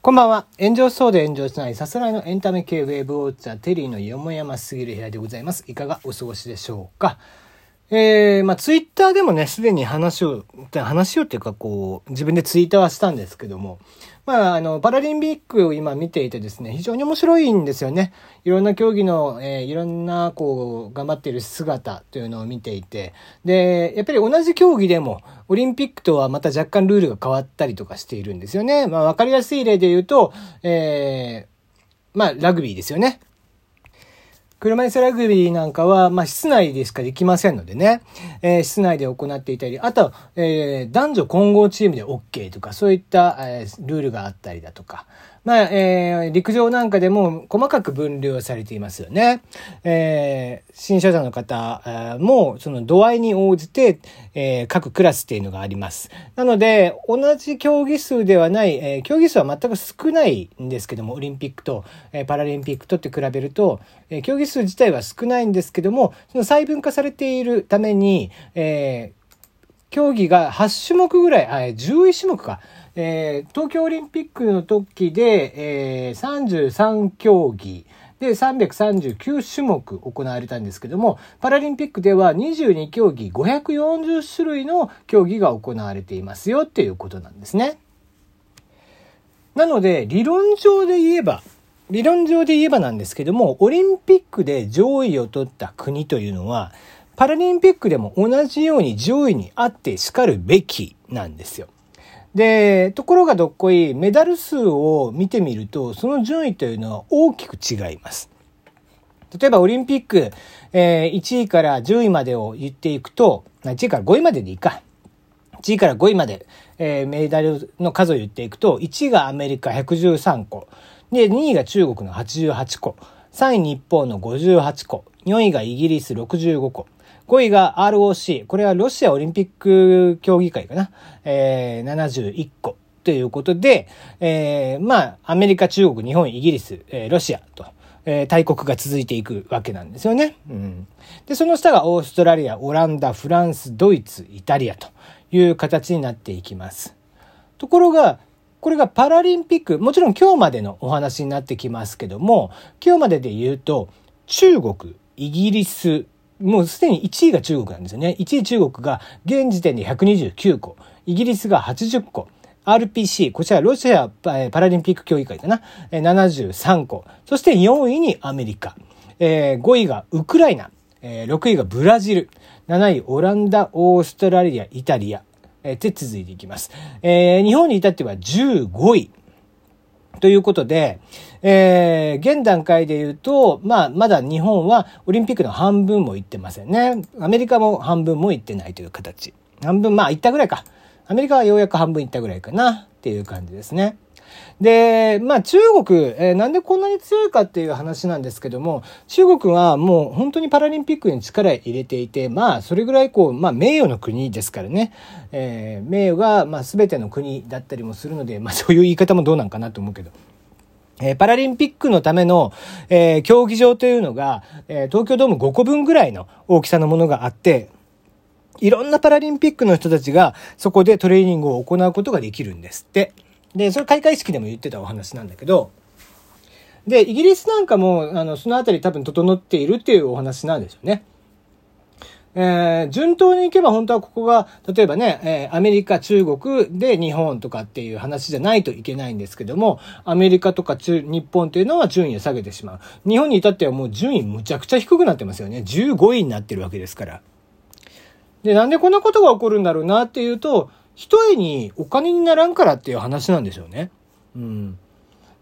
こんばんは。炎上しそうで炎上しないさすらいのエンタメ系ウェーブウォッチャーテリーのよもやますぎる部屋でございます。いかがお過ごしでしょうか？えー、まあツイッターでもね、すでに話を、話をっていうかこう、自分でツイッターはしたんですけども、まあ、あの、パラリンピックを今見ていてですね、非常に面白いんですよね。いろんな競技の、えー、いろんな、こう、頑張っている姿というのを見ていて、で、やっぱり同じ競技でも、オリンピックとはまた若干ルールが変わったりとかしているんですよね。まあ、わかりやすい例で言うと、えー、まあ、ラグビーですよね。車椅子ラグビーなんかは、まあ、室内でしかできませんのでね、えー、室内で行っていたり、あと、えー、男女混合チームで OK とか、そういった、えー、ルールがあったりだとか、まあ、えー、陸上なんかでも細かく分類されていますよね。えー、新車者の方も、その度合いに応じて、えー、各クラスっていうのがあります。なので、同じ競技数ではない、えー、競技数は全く少ないんですけども、オリンピックと、えー、パラリンピックとって比べると、えー、競技数自体は少ないんですけども、その細分化されているために、えー、競技が8種目ぐらい、あ、11種目か。えー、東京オリンピックの時で、えー、33競技で339種目行われたんですけども、パラリンピックでは22競技540種類の競技が行われていますよっていうことなんですね。なので、理論上で言えば、理論上で言えばなんですけども、オリンピックで上位を取った国というのは、パラリンピックでも同じように上位にあって叱るべきなんですよ。で、ところがどっこい、メダル数を見てみると、その順位というのは大きく違います。例えばオリンピック、えー、1位から10位までを言っていくと、1位から5位まででいいか。1位から5位まで、えー、メダルの数を言っていくと、1位がアメリカ113個。で、2位が中国の88個。3位日本の58個。4位がイギリス65個。5位が ROC。これはロシアオリンピック協議会かな。えー、71個。ということで、えー、まあ、アメリカ、中国、日本、イギリス、えー、ロシアと、えー、大国が続いていくわけなんですよね。うん。で、その下がオーストラリア、オランダ、フランス、ドイツ、イタリアという形になっていきます。ところが、これがパラリンピック、もちろん今日までのお話になってきますけども、今日までで言うと、中国、イギリス、もうすでに1位が中国なんですよね。1位中国が現時点で129個、イギリスが80個、RPC、こちらロシアパラリンピック協議会かな、73個、そして4位にアメリカ、5位がウクライナ、6位がブラジル、7位オランダ、オーストラリア、イタリア、で続いていきます。日本に至っては15位。ということで、えー、現段階で言うと、まあ、まだ日本はオリンピックの半分も行ってませんね。アメリカも半分も行ってないという形。半分、まあ、行ったぐらいか。アメリカはようやく半分行ったぐらいかなっていう感じですね。で、まあ中国、えー、なんでこんなに強いかっていう話なんですけども、中国はもう本当にパラリンピックに力入れていて、まあそれぐらいこう、まあ名誉の国ですからね、えー、名誉がまあ全ての国だったりもするので、まあそういう言い方もどうなんかなと思うけど。え、パラリンピックのための、えー、競技場というのが、えー、東京ドーム5個分ぐらいの大きさのものがあって、いろんなパラリンピックの人たちがそこでトレーニングを行うことができるんですって。で、それ開会式でも言ってたお話なんだけど、で、イギリスなんかも、あの、そのあたり多分整っているっていうお話なんですよね。えー、順当に行けば本当はここが、例えばね、えー、アメリカ、中国で日本とかっていう話じゃないといけないんですけども、アメリカとか中、日本というのは順位を下げてしまう。日本に至ってはもう順位むちゃくちゃ低くなってますよね。15位になってるわけですから。で、なんでこんなことが起こるんだろうなっていうと、一重にお金にならんからっていう話なんでしょうね。うん。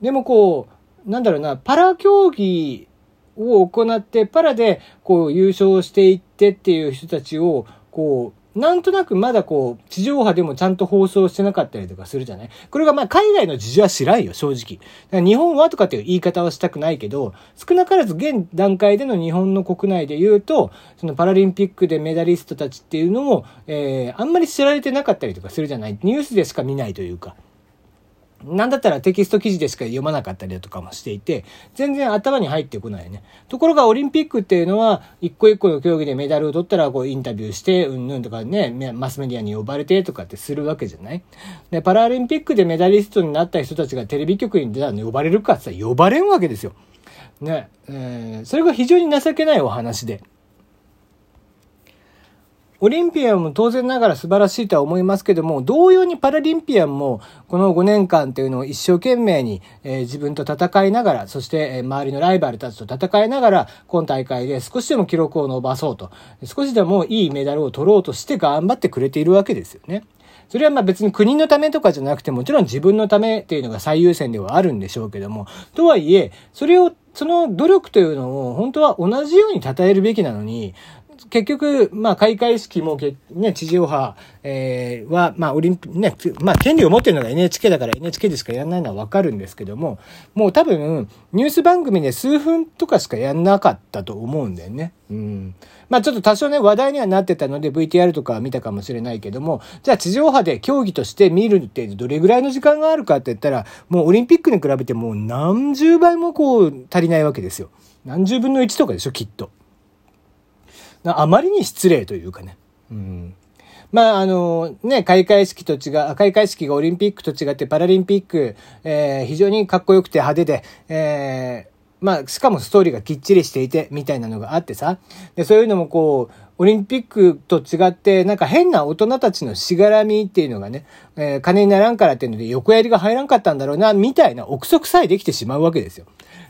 でもこう、なんだろうな、パラ競技を行って、パラでこう優勝していってっていう人たちを、こう、なんとなくまだこう、地上波でもちゃんと放送してなかったりとかするじゃない？これがまあ海外の事情は知らんよ、正直。日本はとかっていう言い方はしたくないけど、少なからず現段階での日本の国内で言うと、そのパラリンピックでメダリストたちっていうのも、えー、あんまり知られてなかったりとかするじゃない？ニュースでしか見ないというか。なんだったらテキスト記事でしか読まなかったりだとかもしていて、全然頭に入ってこないね。ところがオリンピックっていうのは、一個一個の競技でメダルを取ったら、こうインタビューして、うんぬんとかね、マスメディアに呼ばれてとかってするわけじゃない？で、パラリンピックでメダリストになった人たちがテレビ局に出たら呼ばれるかって言ったら呼ばれんわけですよ。ね、えー、それが非常に情けないお話で。オリンピアンも当然ながら素晴らしいとは思いますけども、同様にパラリンピアンもこの5年間というのを一生懸命に、え、自分と戦いながら、そして、え、周りのライバルたちと戦いながら、今大会で少しでも記録を伸ばそうと、少しでもいいメダルを取ろうとして頑張ってくれているわけですよね。それはまあ別に国のためとかじゃなくて、もちろん自分のためっていうのが最優先ではあるんでしょうけども、とはいえ、それを、その努力というのを本当は同じように称えるべきなのに、結局、まあ、開会式も、ね、地上波、えー、は、まあ、オリンピックね、まあ、権利を持ってるのが NHK だから NHK でしかやらないのはわかるんですけども、もう多分、ニュース番組で数分とかしかやんなかったと思うんだよね。うん。まあ、ちょっと多少ね、話題にはなってたので VTR とかは見たかもしれないけども、じゃあ地上波で競技として見るってどれぐらいの時間があるかって言ったら、もうオリンピックに比べてもう何十倍もこう足りないわけですよ。何十分の1とかでしょ、きっと。あまりに失礼というかね。うん。まあ、あの、ね、開会式と違う、開会式がオリンピックと違ってパラリンピック、えー、非常にかっこよくて派手で、えー、まあ、しかもストーリーがきっちりしていて、みたいなのがあってさ。で、そういうのもこう、オリンピックと違って、なんか変な大人たちのしがらみっていうのがね、えー、金にならんからっていうので横やりが入らんかったんだろうな、みたいな憶測さえできてしまうわけですよ。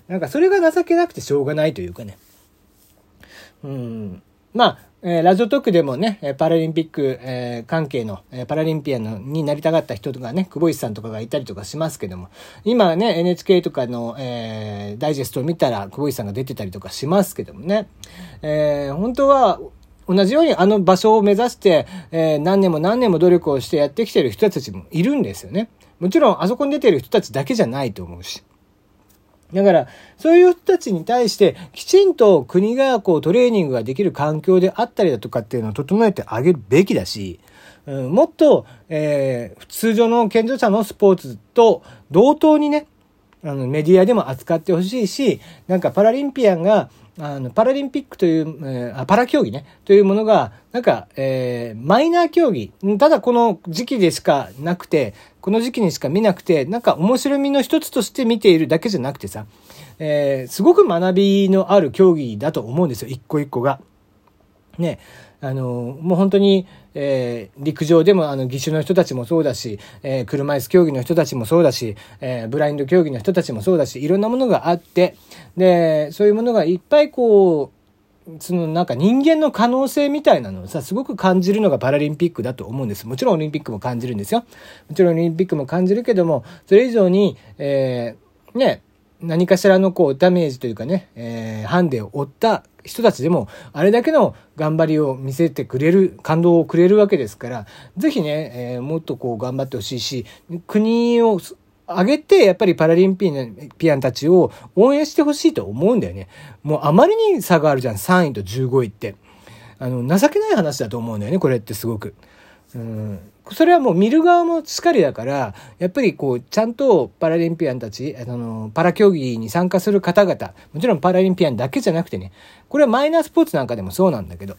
なんかそれが情けなくてしょうがないというかね。うん。まあ、えー、ラジオトークでもね、パラリンピック、えー、関係の、えー、パラリンピアンになりたかった人とかね、久保石さんとかがいたりとかしますけども、今ね、NHK とかの、えー、ダイジェストを見たら、久保石さんが出てたりとかしますけどもね、えー、本当は、同じようにあの場所を目指して、えー、何年も何年も努力をしてやってきてる人たちもいるんですよね。もちろん、あそこに出てる人たちだけじゃないと思うし。だから、そういう人たちに対して、きちんと国がこうトレーニングができる環境であったりだとかっていうのを整えてあげるべきだし、うん、もっと、えー、通常の健常者のスポーツと同等にね、あの、メディアでも扱ってほしいし、なんかパラリンピアンが、あの、パラリンピックという、えー、パラ競技ね、というものが、なんか、えー、マイナー競技、ただこの時期でしかなくて、この時期にしか見なくて、なんか面白みの一つとして見ているだけじゃなくてさ、えー、すごく学びのある競技だと思うんですよ、一個一個が。ね。あの、もう本当に、えー、陸上でもあの、義手の人たちもそうだし、えー、車椅子競技の人たちもそうだし、えー、ブラインド競技の人たちもそうだし、いろんなものがあって、で、そういうものがいっぱいこう、そのなんか人間の可能性みたいなのをさ、すごく感じるのがパラリンピックだと思うんです。もちろんオリンピックも感じるんですよ。もちろんオリンピックも感じるけども、それ以上に、えー、ね、何かしらのこうダメージというかね、えー、ハンデを負った人たちでも、あれだけの頑張りを見せてくれる、感動をくれるわけですから、ぜひね、えー、もっとこう頑張ってほしいし、国を上げて、やっぱりパラリンピアンたちを応援してほしいと思うんだよね。もうあまりに差があるじゃん、3位と15位って。あの、情けない話だと思うんだよね、これってすごく。うんそれはもう見る側もしっかりだから、やっぱりこう、ちゃんとパラリンピアンたち、あの、パラ競技に参加する方々、もちろんパラリンピアンだけじゃなくてね、これはマイナースポーツなんかでもそうなんだけど、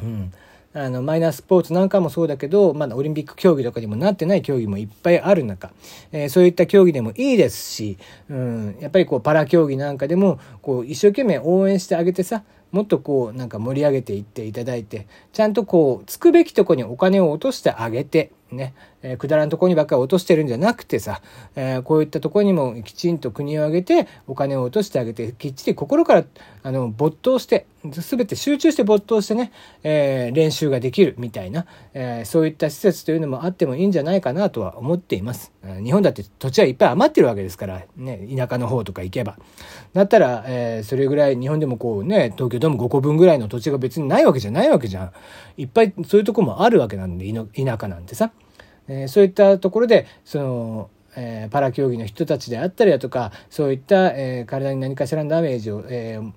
うん。あの、マイナースポーツなんかもそうだけど、まだオリンピック競技とかにもなってない競技もいっぱいある中、えー、そういった競技でもいいですし、うん、やっぱりこう、パラ競技なんかでも、こう、一生懸命応援してあげてさ、もっとこうなんか盛り上げていっていただいてちゃんとこうつくべきとこにお金を落としてあげてね、えー、くだらんとこにばっかり落としてるんじゃなくてさ、えー、こういったとこにもきちんと国を挙げてお金を落としてあげてきっちり心からあの没頭して全て集中して没頭してね、えー、練習ができるみたいな、えそういった施設というのもあってもいいんじゃないかなとは思っています。日本だって土地はいっぱい余ってるわけですから、ね、田舎の方とか行けば。だったら、えそれぐらい日本でもこうね、東京ドーム5個分ぐらいの土地が別にないわけじゃないわけじゃん。いっぱいそういうとこもあるわけなんで、田舎なんてさ。えー、そういったところでその、えー、パラ競技の人たちであったりだとかそういった、えー、体に何かしらのダメージを、えー、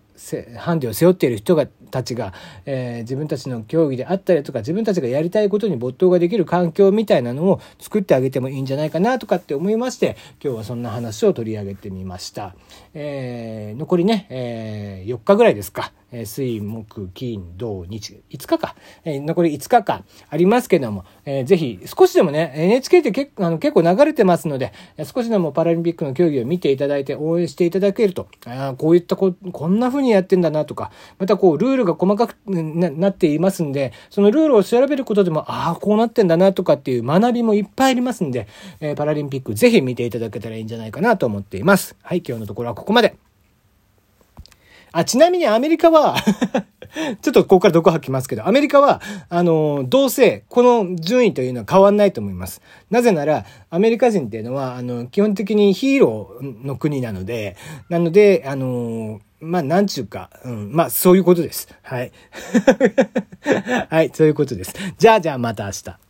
ハンデを背負っている人がたちが、えー、自分たちの競技であったりとか自分たちがやりたいことに没頭ができる環境みたいなのを作ってあげてもいいんじゃないかなとかって思いまして今日はそんな話を取り上げてみました。えー、残りね、えー、4日ぐらいですか。え水、木、金、土、日、5日か、えー、残り5日間ありますけども、えー、ぜひ少しでもね、NHK って結あの結構流れてますので、少しでもパラリンピックの競技を見ていただいて応援していただけると、あこういったこ、こんな風にやってんだなとか、またこう、ルールが細かくななっていますんで、そのルールを調べることでも、ああ、こうなってんだなとかっていう学びもいっぱいありますんで、えー、パラリンピックぜひ見ていただけたらいいんじゃないかなと思っています。はい、今日のところはここまで。あ、ちなみにアメリカは ちょっとここから毒吐きますけど、アメリカは、あの、どうせ、この順位というのは変わんないと思います。なぜなら、アメリカ人っていうのは、あの、基本的にヒーローの国なので、なので、あの、まあ、なんちゅうか、うん、まあ、そういうことです。はい。はい、そういうことです。じゃあ、じゃあ、また明日。